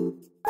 Thank you.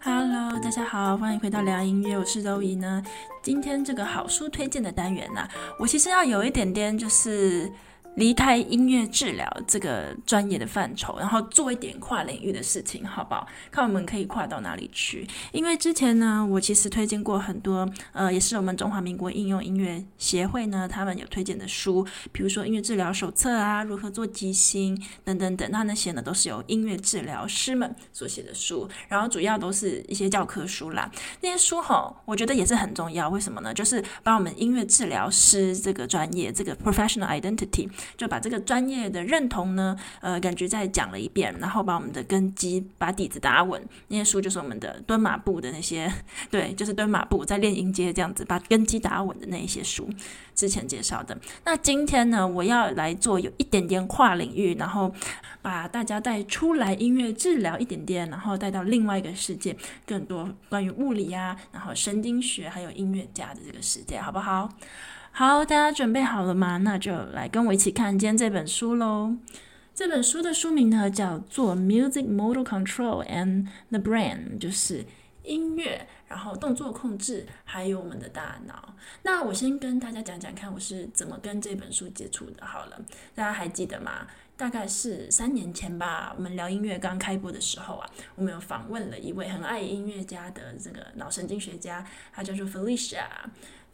Hello，大家好，欢迎回到聊音乐，我是周怡呢。今天这个好书推荐的单元呢、我其实要有一点点就是。离开音乐治疗这个专业的范畴，然后做一点跨领域的事情，好不好？看我们可以跨到哪里去？因为之前呢，我其实推荐过很多，呃，也是我们中华民国应用音乐协会呢，他们有推荐的书，比如说音乐治疗手册啊，如何做即兴等等等，那那些呢都是由音乐治疗师们所写的书，然后主要都是一些教科书啦。那些书哈，我觉得也是很重要，为什么呢？就是把我们音乐治疗师这个专业，这个 professional identity。就把这个专业的认同呢，呃，感觉再讲了一遍，然后把我们的根基、把底子打稳。那些书就是我们的蹲马步的那些，对，就是蹲马步在练音阶这样子，把根基打稳的那一些书，之前介绍的。那今天呢，我要来做有一点点跨领域，然后把大家带出来音乐治疗一点点，然后带到另外一个世界，更多关于物理啊，然后神经学还有音乐家的这个世界，好不好？好，大家准备好了吗？那就来跟我一起看今天这本书喽。这本书的书名呢叫做《Music Motor Control and the Brain》，就是音乐，然后动作控制，还有我们的大脑。那我先跟大家讲讲看，我是怎么跟这本书接触的。好了，大家还记得吗？大概是三年前吧，我们聊音乐刚开播的时候啊，我们有访问了一位很爱音乐家的这个脑神经学家，他叫做 Felicia。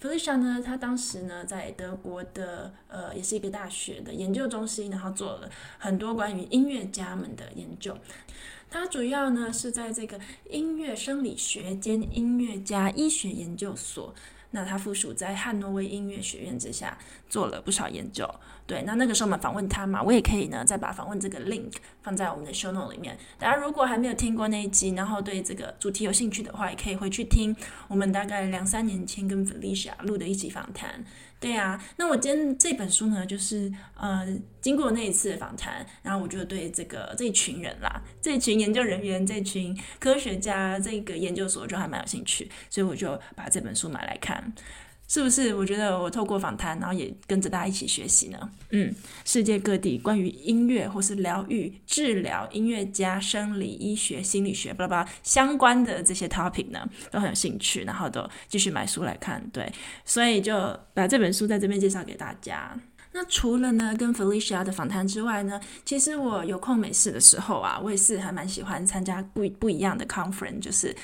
Felicia 呢，他当时呢在德国的呃，也是一个大学的研究中心，然后做了很多关于音乐家们的研究。他主要呢是在这个音乐生理学兼音乐家医学研究所。那他附属在汉诺威音乐学院之下做了不少研究，对。那那个时候我们访问他嘛，我也可以呢再把访问这个 link 放在我们的 show note 里面。大家如果还没有听过那一集，然后对这个主题有兴趣的话，也可以回去听我们大概两三年前跟 Felicia 录的一集访谈。对啊，那我今天这本书呢，就是呃，经过那一次访谈，然后我就对这个这一群人啦，这一群研究人员，这群科学家，这个研究所就还蛮有兴趣，所以我就把这本书买来看。是不是？我觉得我透过访谈，然后也跟着大家一起学习呢。嗯，世界各地关于音乐或是疗愈、治疗、音乐家、生理医学、心理学，巴拉巴拉相关的这些 topic 呢，都很有兴趣，然后都继续买书来看。对，所以就把这本书在这边介绍给大家。那除了呢跟 Felicia 的访谈之外呢，其实我有空没事的时候啊，我也是还蛮喜欢参加不不一样的 conference，就是。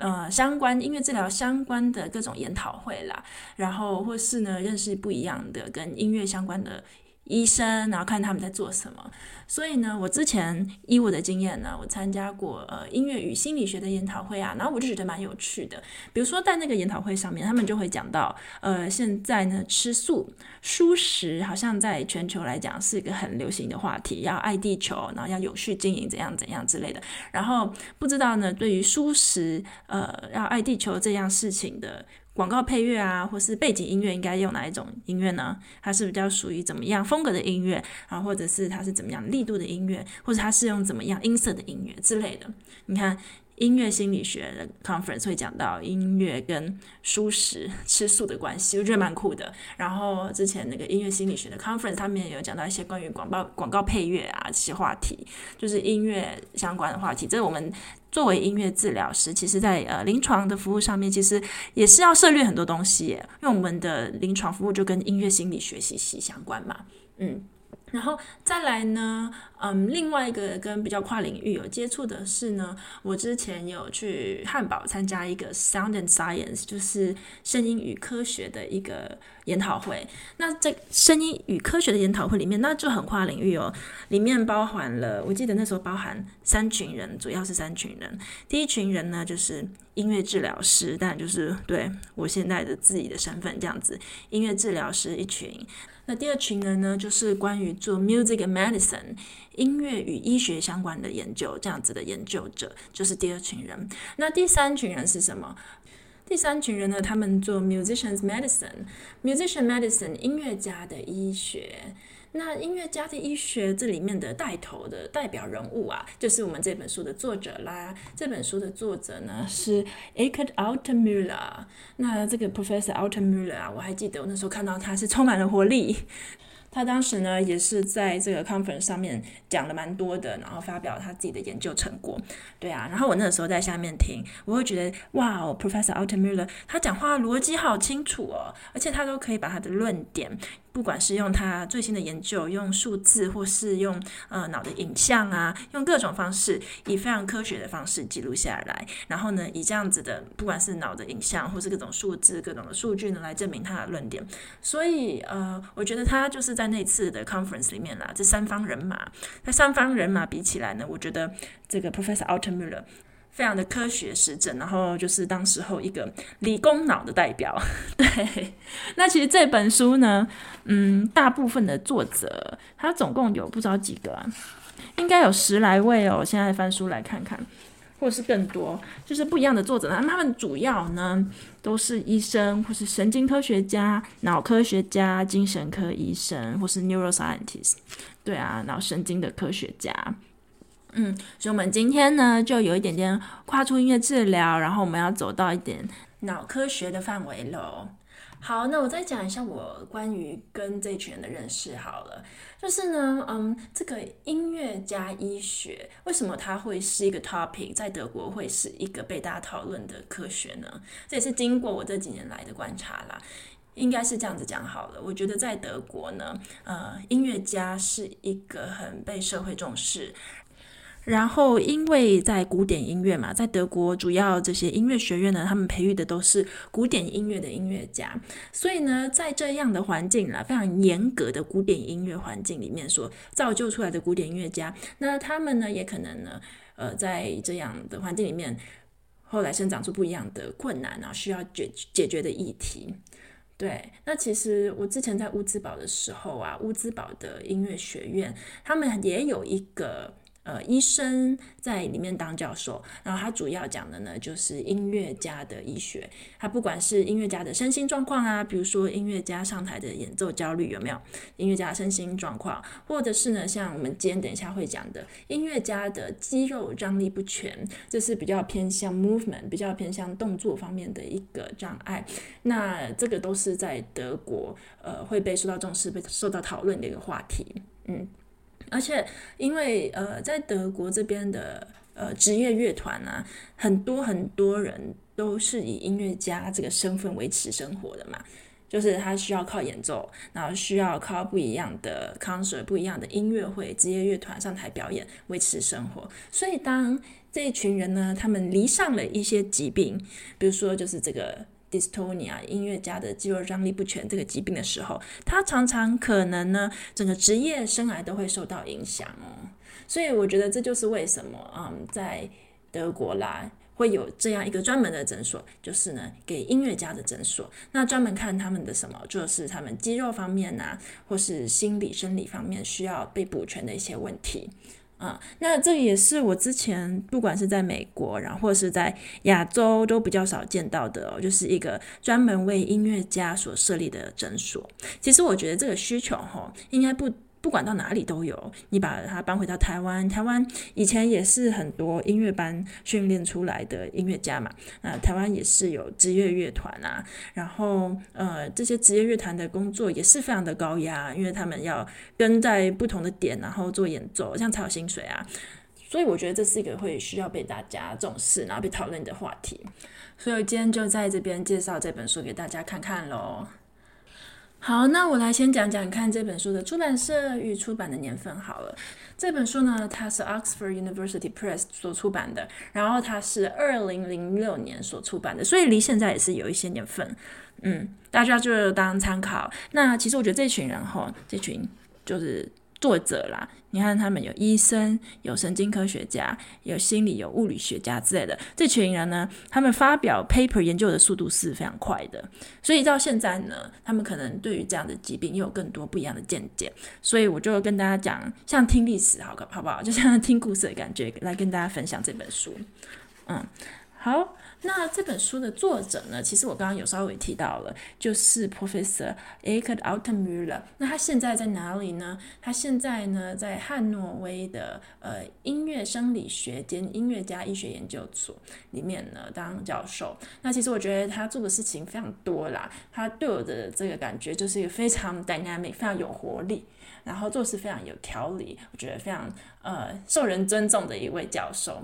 呃，相关音乐治疗相关的各种研讨会啦，然后或是呢，认识不一样的跟音乐相关的医生，然后看他们在做什么。所以呢，我之前以我的经验呢，我参加过呃音乐与心理学的研讨会啊，然后我就觉得蛮有趣的。比如说在那个研讨会上面，他们就会讲到，呃，现在呢吃素、蔬食好像在全球来讲是一个很流行的话题，要爱地球，然后要有序经营，怎样怎样之类的。然后不知道呢，对于蔬食，呃，要爱地球这样事情的。广告配乐啊，或是背景音乐，应该用哪一种音乐呢？它是比较属于怎么样风格的音乐啊，或者是它是怎么样力度的音乐，或者它是用怎么样音色的音乐之类的？你看。音乐心理学的 conference 会讲到音乐跟舒适吃素的关系，我觉得蛮酷的。然后之前那个音乐心理学的 conference，他们也有讲到一些关于广告广告配乐啊这些话题，就是音乐相关的话题。这是我们作为音乐治疗师，其实在呃临床的服务上面，其实也是要涉猎很多东西，因为我们的临床服务就跟音乐心理学息息相关嘛。嗯，然后再来呢，嗯，另外一个跟比较跨领域有接触的是呢，我之前有去汉堡参加一个 Sound and Science，就是声音与科学的一个研讨会。那在声音与科学的研讨会里面，那就很跨领域哦，里面包含了，我记得那时候包含三群人，主要是三群人。第一群人呢，就是音乐治疗师，但就是对我现在的自己的身份这样子，音乐治疗师一群。那第二群人呢，就是关于做 music medicine 音乐与医学相关的研究这样子的研究者，就是第二群人。那第三群人是什么？第三群人呢，他们做 musicians medicine，musician medicine 音乐家的医学。那音乐家的医学这里面的带头的代表人物啊，就是我们这本书的作者啦。这本书的作者呢是 Eckart Altenmüller。那这个 Professor Altenmüller 啊，我还记得我那时候看到他是充满了活力。他当时呢也是在这个 conference 上面讲了蛮多的，然后发表他自己的研究成果。对啊，然后我那个时候在下面听，我会觉得哇哦，Professor Altenmüller 他讲话逻辑好清楚哦，而且他都可以把他的论点。不管是用他最新的研究，用数字，或是用呃脑的影像啊，用各种方式，以非常科学的方式记录下来。然后呢，以这样子的，不管是脑的影像，或是各种数字、各种的数据呢，来证明他的论点。所以呃，我觉得他就是在那次的 conference 里面啦，这三方人马，那三方人马比起来呢，我觉得这个 Professor Altenmüller。非常的科学实证，然后就是当时候一个理工脑的代表。对，那其实这本书呢，嗯，大部分的作者，他总共有不知道几个啊，应该有十来位哦。现在翻书来看看，或是更多，就是不一样的作者。他们主要呢都是医生，或是神经科学家、脑科学家、精神科医生，或是 neuroscientist。对啊，脑神经的科学家。嗯，所以我们今天呢，就有一点点跨出音乐治疗，然后我们要走到一点脑科学的范围喽。好，那我再讲一下我关于跟这群人的认识好了。就是呢，嗯，这个音乐加医学为什么它会是一个 topic，在德国会是一个被大家讨论的科学呢？这也是经过我这几年来的观察啦。应该是这样子讲好了。我觉得在德国呢，呃，音乐家是一个很被社会重视。然后，因为在古典音乐嘛，在德国主要这些音乐学院呢，他们培育的都是古典音乐的音乐家，所以呢，在这样的环境啦，非常严格的古典音乐环境里面所造就出来的古典音乐家，那他们呢，也可能呢，呃，在这样的环境里面，后来生长出不一样的困难啊，需要解解决的议题。对，那其实我之前在乌兹堡的时候啊，乌兹堡的音乐学院，他们也有一个。呃，医生在里面当教授，然后他主要讲的呢，就是音乐家的医学。他不管是音乐家的身心状况啊，比如说音乐家上台的演奏焦虑有没有？音乐家身心状况，或者是呢，像我们今天等一下会讲的，音乐家的肌肉张力不全，这是比较偏向 movement，比较偏向动作方面的一个障碍。那这个都是在德国，呃，会被受到重视、被受到讨论的一个话题。嗯。而且，因为呃，在德国这边的呃职业乐团啊，很多很多人都是以音乐家这个身份维持生活的嘛，就是他需要靠演奏，然后需要靠不一样的 concert、不一样的音乐会、职业乐团上台表演维持生活。所以，当这一群人呢，他们罹上了一些疾病，比如说就是这个。Dystonia 音乐家的肌肉张力不全这个疾病的时候，他常常可能呢，整个职业生涯都会受到影响哦。所以我觉得这就是为什么，嗯，在德国啦会有这样一个专门的诊所，就是呢给音乐家的诊所，那专门看他们的什么，就是他们肌肉方面呐、啊，或是心理生理方面需要被补全的一些问题。啊、那这也是我之前不管是在美国，然后或是在亚洲都比较少见到的哦，就是一个专门为音乐家所设立的诊所。其实我觉得这个需求哈，应该不。不管到哪里都有，你把它搬回到台湾，台湾以前也是很多音乐班训练出来的音乐家嘛。那台湾也是有职业乐团啊，然后呃，这些职业乐团的工作也是非常的高压，因为他们要跟在不同的点，然后做演奏，这样才有薪水啊。所以我觉得这是一个会需要被大家重视，然后被讨论的话题。所以我今天就在这边介绍这本书给大家看看喽。好，那我来先讲讲看这本书的出版社与出版的年份好了。这本书呢，它是 Oxford University Press 所出版的，然后它是二零零六年所出版的，所以离现在也是有一些年份。嗯，大家就当参考。那其实我觉得这群人哈，这群就是。作者啦，你看他们有医生，有神经科学家，有心理，有物理学家之类的。这群人呢，他们发表 paper 研究的速度是非常快的，所以到现在呢，他们可能对于这样的疾病又有更多不一样的见解。所以我就跟大家讲，像听历史好，好不好？就像听故事的感觉，来跟大家分享这本书。嗯，好。那这本书的作者呢，其实我刚刚有稍微提到了，就是 Professor Eckart Altenmüller。那他现在在哪里呢？他现在呢在汉诺威的呃音乐生理学兼音乐家医学研究所里面呢当教授。那其实我觉得他做的事情非常多啦，他对我的这个感觉就是一个非常 dynamic、非常有活力，然后做事非常有条理，我觉得非常呃受人尊重的一位教授。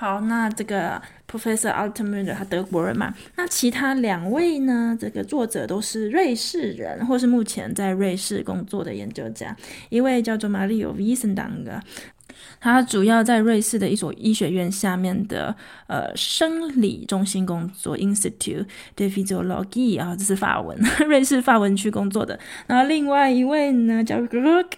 好，那这个 Professor Altenmüller 他德国人嘛，那其他两位呢？这个作者都是瑞士人，或是目前在瑞士工作的研究家。一位叫做 Mario Wiesendanger，他主要在瑞士的一所医学院下面的呃生理中心工作 Institute de Physiologie 啊，这是法文，瑞士法文区工作的。然后另外一位呢叫 Ruck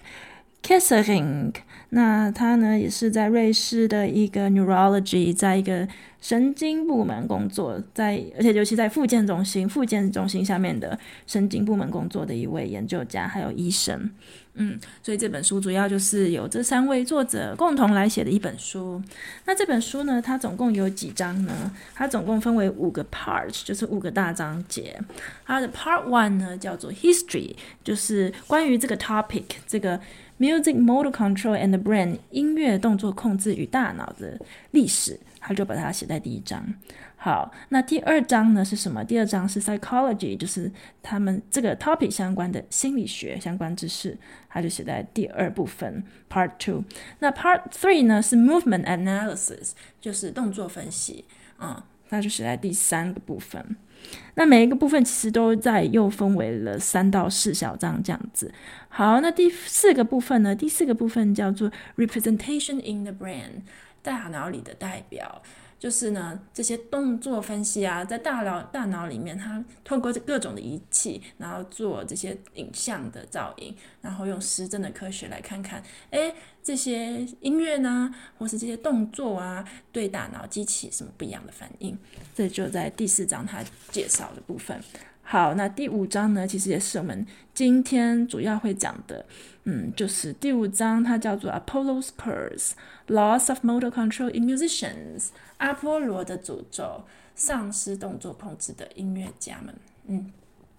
Kesselring。那他呢，也是在瑞士的一个 neurology，在一个神经部门工作，在而且尤其在复健中心、复健中心下面的神经部门工作的一位研究家，还有医生。嗯，所以这本书主要就是由这三位作者共同来写的一本书。那这本书呢，它总共有几章呢？它总共分为五个 part，就是五个大章节。它的 part one 呢叫做 history，就是关于这个 topic 这个。Music motor control and the brain，音乐动作控制与大脑的历史，他就把它写在第一章。好，那第二章呢是什么？第二章是 psychology，就是他们这个 topic 相关的心理学相关知识，他就写在第二部分 part two。那 part three 呢是 movement analysis，就是动作分析，嗯，那就写在第三个部分。那每一个部分其实都在又分为了三到四小章这样子。好，那第四个部分呢？第四个部分叫做 representation in the brain，大脑里的代表。就是呢，这些动作分析啊，在大脑大脑里面，它透过各种的仪器，然后做这些影像的造影，然后用实证的科学来看看，诶，这些音乐呢，或是这些动作啊，对大脑激起什么不一样的反应？这就在第四章它介绍的部分。好，那第五章呢，其实也是我们今天主要会讲的，嗯，就是第五章，它叫做 Apollo's Curse: Loss of Motor Control in Musicians，阿波罗的诅咒，丧失动作控制的音乐家们。嗯，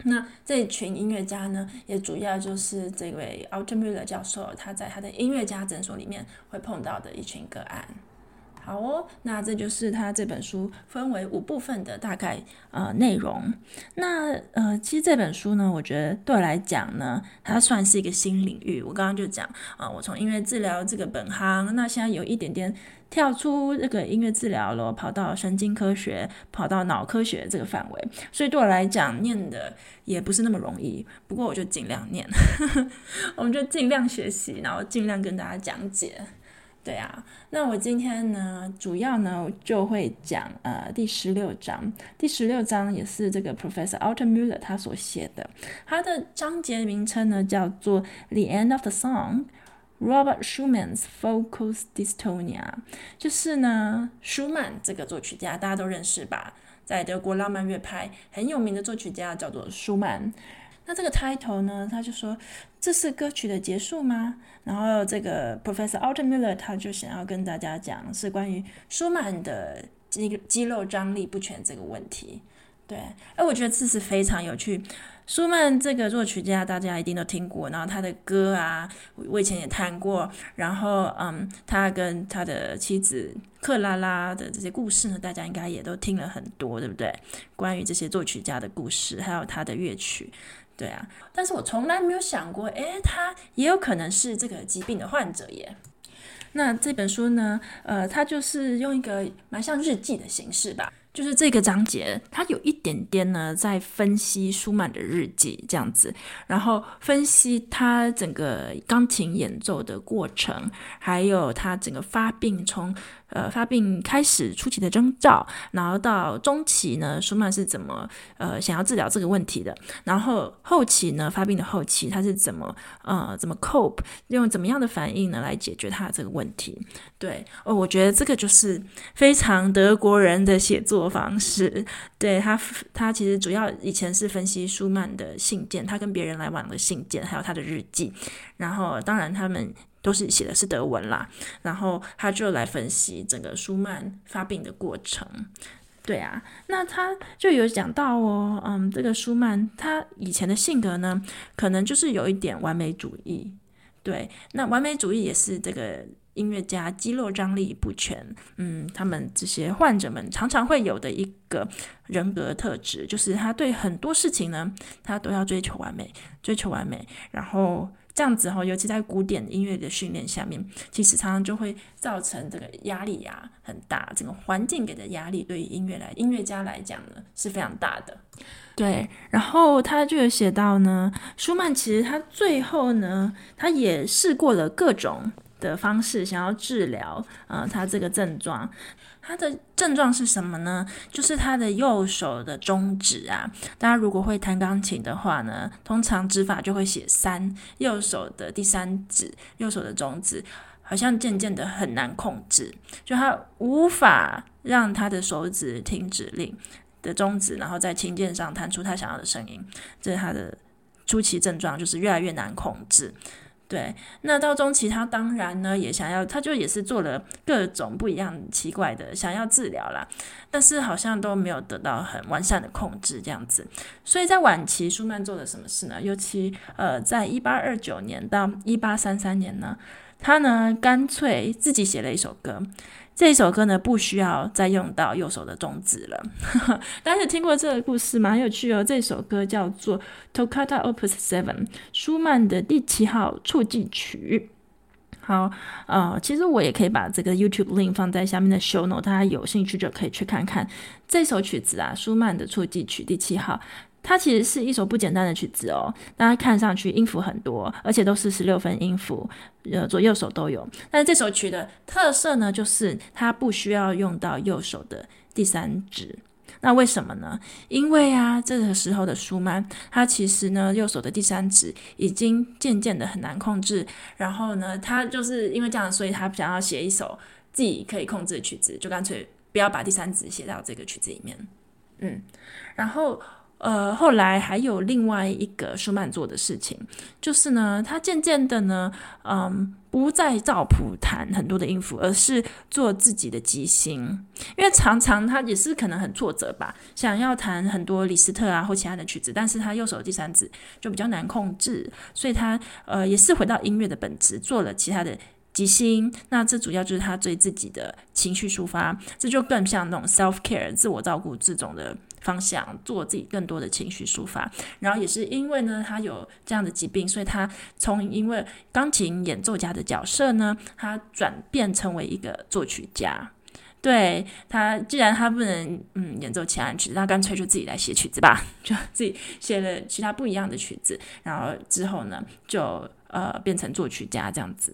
那这群音乐家呢，也主要就是这位奥特穆勒教授，他在他的音乐家诊所里面会碰到的一群个案。好哦，那这就是他这本书分为五部分的大概呃内容。那呃，其实这本书呢，我觉得对我来讲呢，它算是一个新领域。我刚刚就讲啊、我从音乐治疗这个本行，那现在有一点点跳出这个音乐治疗了，跑到神经科学，跑到脑科学这个范围，所以对我来讲，念的也不是那么容易。不过我就尽量念，我们就尽量学习，然后尽量跟大家讲解。对啊，那我今天呢，主要呢就会讲呃第十六章，第十六章也是这个 Professor Altenmüller 他所写的，他的章节名称呢叫做 The End of the Song，Robert Schumann's Focus Dystonia，就是呢舒曼这个作曲家大家都认识吧，在德国浪漫乐派很有名的作曲家叫做舒曼。那这个 title 呢，他就说这是歌曲的结束吗？然后这个 Professor Alton Miller 他就想要跟大家讲是关于舒曼的肌肌肉张力不全这个问题。对，哎，我觉得这是非常有趣。舒曼这个作曲家大家一定都听过，然后他的歌啊，我以前也弹过。然后，嗯，他跟他的妻子克拉拉的这些故事呢，大家应该也都听了很多，对不对？关于这些作曲家的故事，还有他的乐曲。对啊，但是我从来没有想过，诶，他也有可能是这个疾病的患者耶。那这本书呢，呃，它就是用一个蛮像日记的形式吧，就是这个章节，他有一点点呢，在分析舒曼的日记这样子，然后分析他整个钢琴演奏的过程，还有他整个发病从呃发病开始初期的征兆，然后到中期呢，舒曼是怎么呃想要治疗这个问题的，然后后期呢，发病的后期他是怎么呃怎么 cope，用怎么样的反应呢来解决他这个问题？对，哦，我觉得这个就是非常德国人的写作方式，对他，他其实主要以前是分析舒曼的信件，他跟别人来往的信件，还有他的日记，然后当然他们都是写的是德文啦，然后他就来分析整个舒曼发病的过程，对啊，那他就有讲到哦，嗯，这个舒曼他以前的性格呢，可能就是有一点完美主义，对，那完美主义也是这个。音乐家肌肉张力不全，嗯，他们这些患者们常常会有的一个人格特质，就是他对很多事情呢，他都要追求完美，追求完美，然后这样子哈，尤其在古典音乐的训练下面，其实常常就会造成这个压力呀很大，整个环境给的压力对于音乐来音乐家来讲呢是非常大的。对，然后他就有写到呢，舒曼其实他最后呢，他也试过了各种。的方式想要治疗，呃，他这个症状，他的症状是什么呢？就是他的右手的中指啊，大家如果会弹钢琴的话呢，通常指法就会写三，右手的第三指，右手的中指，好像渐渐的很难控制，就他无法让他的手指听指令的中指，然后在琴键上弹出他想要的声音，这是他的初期症状，就是越来越难控制。对，那到中期，他当然呢也想要，他就也是做了各种不一样奇怪的想要治疗啦，但是好像都没有得到很完善的控制这样子。所以在晚期，舒曼做了什么事呢？尤其呃，在一八二九年到一八三三年呢，他呢干脆自己写了一首歌。这首歌呢，不需要再用到右手的中指了。大家有听过这个故事吗？很有趣哦。这首歌叫做《Toccata Opus Seven》，舒曼的第七号触技曲。好，呃，其实我也可以把这个 YouTube link 放在下面的 show note，大家有兴趣就可以去看看这首曲子啊，舒曼的触技曲第七号。它其实是一首不简单的曲子哦，大家看上去音符很多，而且都是十六分音符，呃，左右手都有。但是这首曲的特色呢，就是它不需要用到右手的第三指。那为什么呢？因为啊，这个时候的舒曼，他其实呢，右手的第三指已经渐渐的很难控制。然后呢，他就是因为这样，所以他想要写一首自己可以控制的曲子，就干脆不要把第三指写到这个曲子里面。嗯，然后。呃，后来还有另外一个舒曼做的事情，就是呢，他渐渐的呢，嗯，不再照谱弹很多的音符，而是做自己的即兴。因为常常他也是可能很挫折吧，想要弹很多李斯特啊或其他的曲子，但是他右手第三指就比较难控制，所以他呃也是回到音乐的本质，做了其他的即兴。那这主要就是他对自己的情绪抒发，这就更像那种 self care 自我照顾这种的。方向做自己更多的情绪抒发，然后也是因为呢，他有这样的疾病，所以他从因为钢琴演奏家的角色呢，他转变成为一个作曲家。对，他，既然他不能嗯演奏其他曲子，那干脆就自己来写曲子吧，就自己写了其他不一样的曲子，然后之后呢，就呃变成作曲家这样子。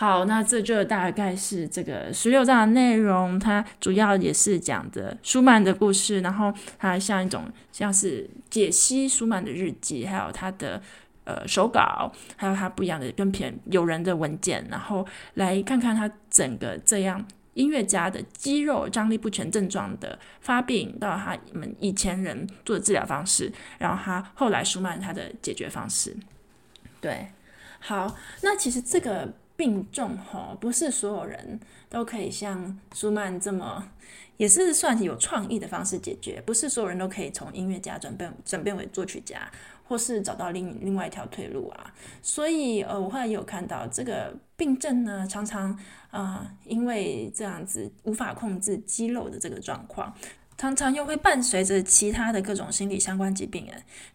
好，那这就大概是这个十六章的内容。它主要也是讲的舒曼的故事，然后它像一种像是解析舒曼的日记，还有他的呃手稿，还有他不一样的跟别友人的文件，然后来看看他整个这样音乐家的肌肉张力不全症状的发病，到他们以前人做的治疗方式，然后他后来舒曼他的解决方式。对，好，那其实这个。病重吼，不是所有人都可以像舒曼这么，也是算有创意的方式解决。不是所有人都可以从音乐家转变转变为作曲家，或是找到另另外一条退路啊。所以呃，我后来也有看到这个病症呢，常常啊、因为这样子无法控制肌肉的这个状况。常常又会伴随着其他的各种心理相关疾病，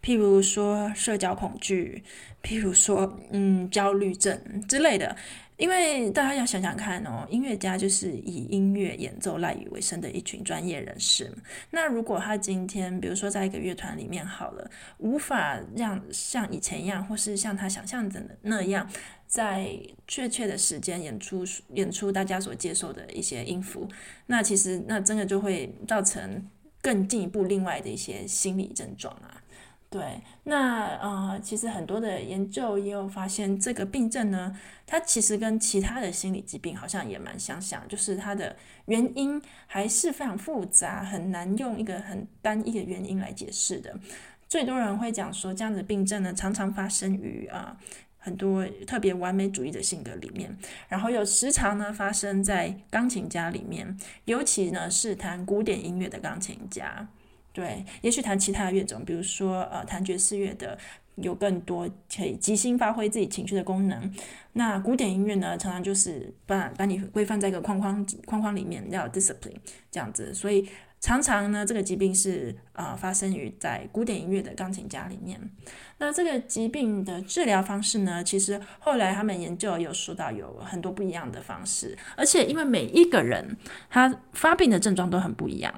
譬如说社交恐惧，譬如说嗯焦虑症之类的，因为大家要想想看哦，音乐家就是以音乐演奏赖以为生的一群专业人士。那如果他今天，比如说在一个乐团里面好了，无法让像以前一样，或是像他想象的那样，在确切的时间演出演出大家所接受的一些音符，那其实那真的就会造成更进一步另外的一些心理症状啊。对，那呃，其实很多的研究也有发现，这个病症呢，它其实跟其他的心理疾病好像也蛮相像，就是它的原因还是非常复杂，很难用一个很单一的原因来解释的。最多人会讲说，这样的病症呢，常常发生于啊、很多特别完美主义的性格里面，然后有时常呢发生在钢琴家里面，尤其呢是弹古典音乐的钢琴家。对，也许弹其他的乐种，比如说呃，弹爵士乐的有更多可以即兴发挥自己情绪的功能。那古典音乐呢，常常就是把把你规范在一个框框框框里面，要 discipline 这样子，所以。常常呢，这个疾病是啊、发生于在古典音乐的钢琴家里面。那这个疾病的治疗方式呢，其实后来他们研究有说到有很多不一样的方式，而且因为每一个人他发病的症状都很不一样。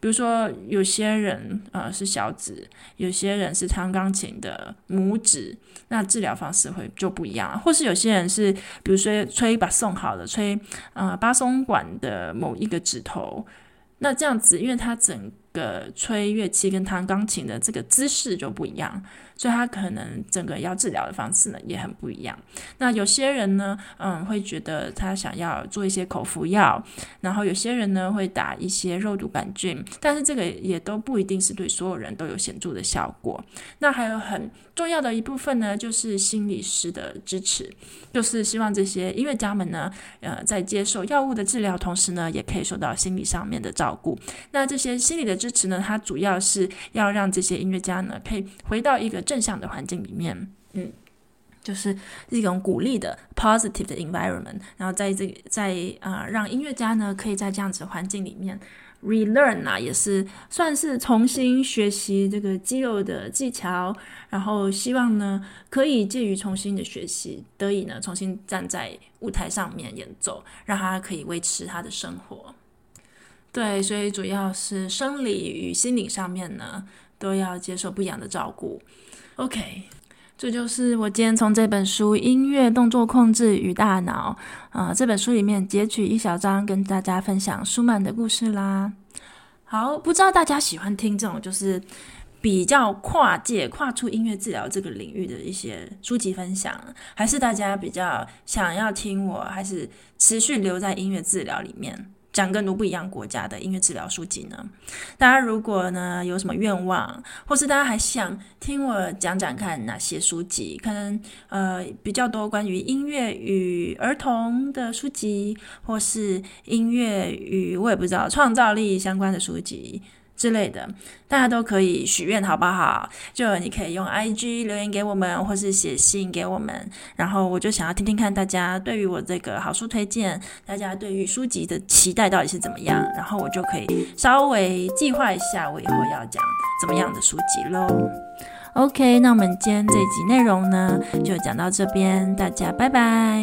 比如说有些人呃是小指，有些人是弹钢琴的拇指，那治疗方式会就不一样。或是有些人是比如说吹把松好了，吹呃巴松管的某一个指头。那这样子，因为它整个吹乐器跟弹钢琴的这个姿势就不一样。所以他可能整个要治疗的方式呢也很不一样。那有些人呢，嗯，会觉得他想要做一些口服药，然后有些人呢会打一些肉毒杆菌，但是这个也都不一定是对所有人都有显著的效果。那还有很重要的一部分呢，就是心理师的支持，就是希望这些音乐家们呢，呃，在接受药物的治疗同时呢，也可以受到心理上面的照顾。那这些心理的支持呢，它主要是要让这些音乐家呢，可以回到一个正向的环境里面，嗯，就是一种鼓励的 positive 的 environment，然后在这个在啊、呃，让音乐家呢可以在这样子环境里面 relearn 啊，也是算是重新学习这个肌肉的技巧，然后希望呢可以介于重新的学习，得以呢重新站在舞台上面演奏，让他可以维持他的生活。对，所以主要是生理与心理上面呢都要接受不一样的照顾。OK，这就是我今天从这本书《音乐动作控制与大脑》啊、这本书里面截取一小章，跟大家分享舒曼的故事啦。好，不知道大家喜欢听这种就是比较跨界、跨出音乐治疗这个领域的一些书籍分享，还是大家比较想要听我，还是持续留在音乐治疗里面？讲更多不一样国家的音乐治疗书籍呢？大家如果呢有什么愿望，或是大家还想听我讲讲看哪些书籍，可能呃比较多关于音乐与儿童的书籍，或是音乐与我也不知道创造力相关的书籍。之类的，大家都可以许愿，好不好？就你可以用 IG 留言给我们，或是写信给我们。然后我就想要听听看大家对于我这个好书推荐，大家对于书籍的期待到底是怎么样？然后我就可以稍微计划一下，我以后要讲怎么样的书籍喽。OK，那我们今天这集内容呢，就讲到这边，大家拜拜。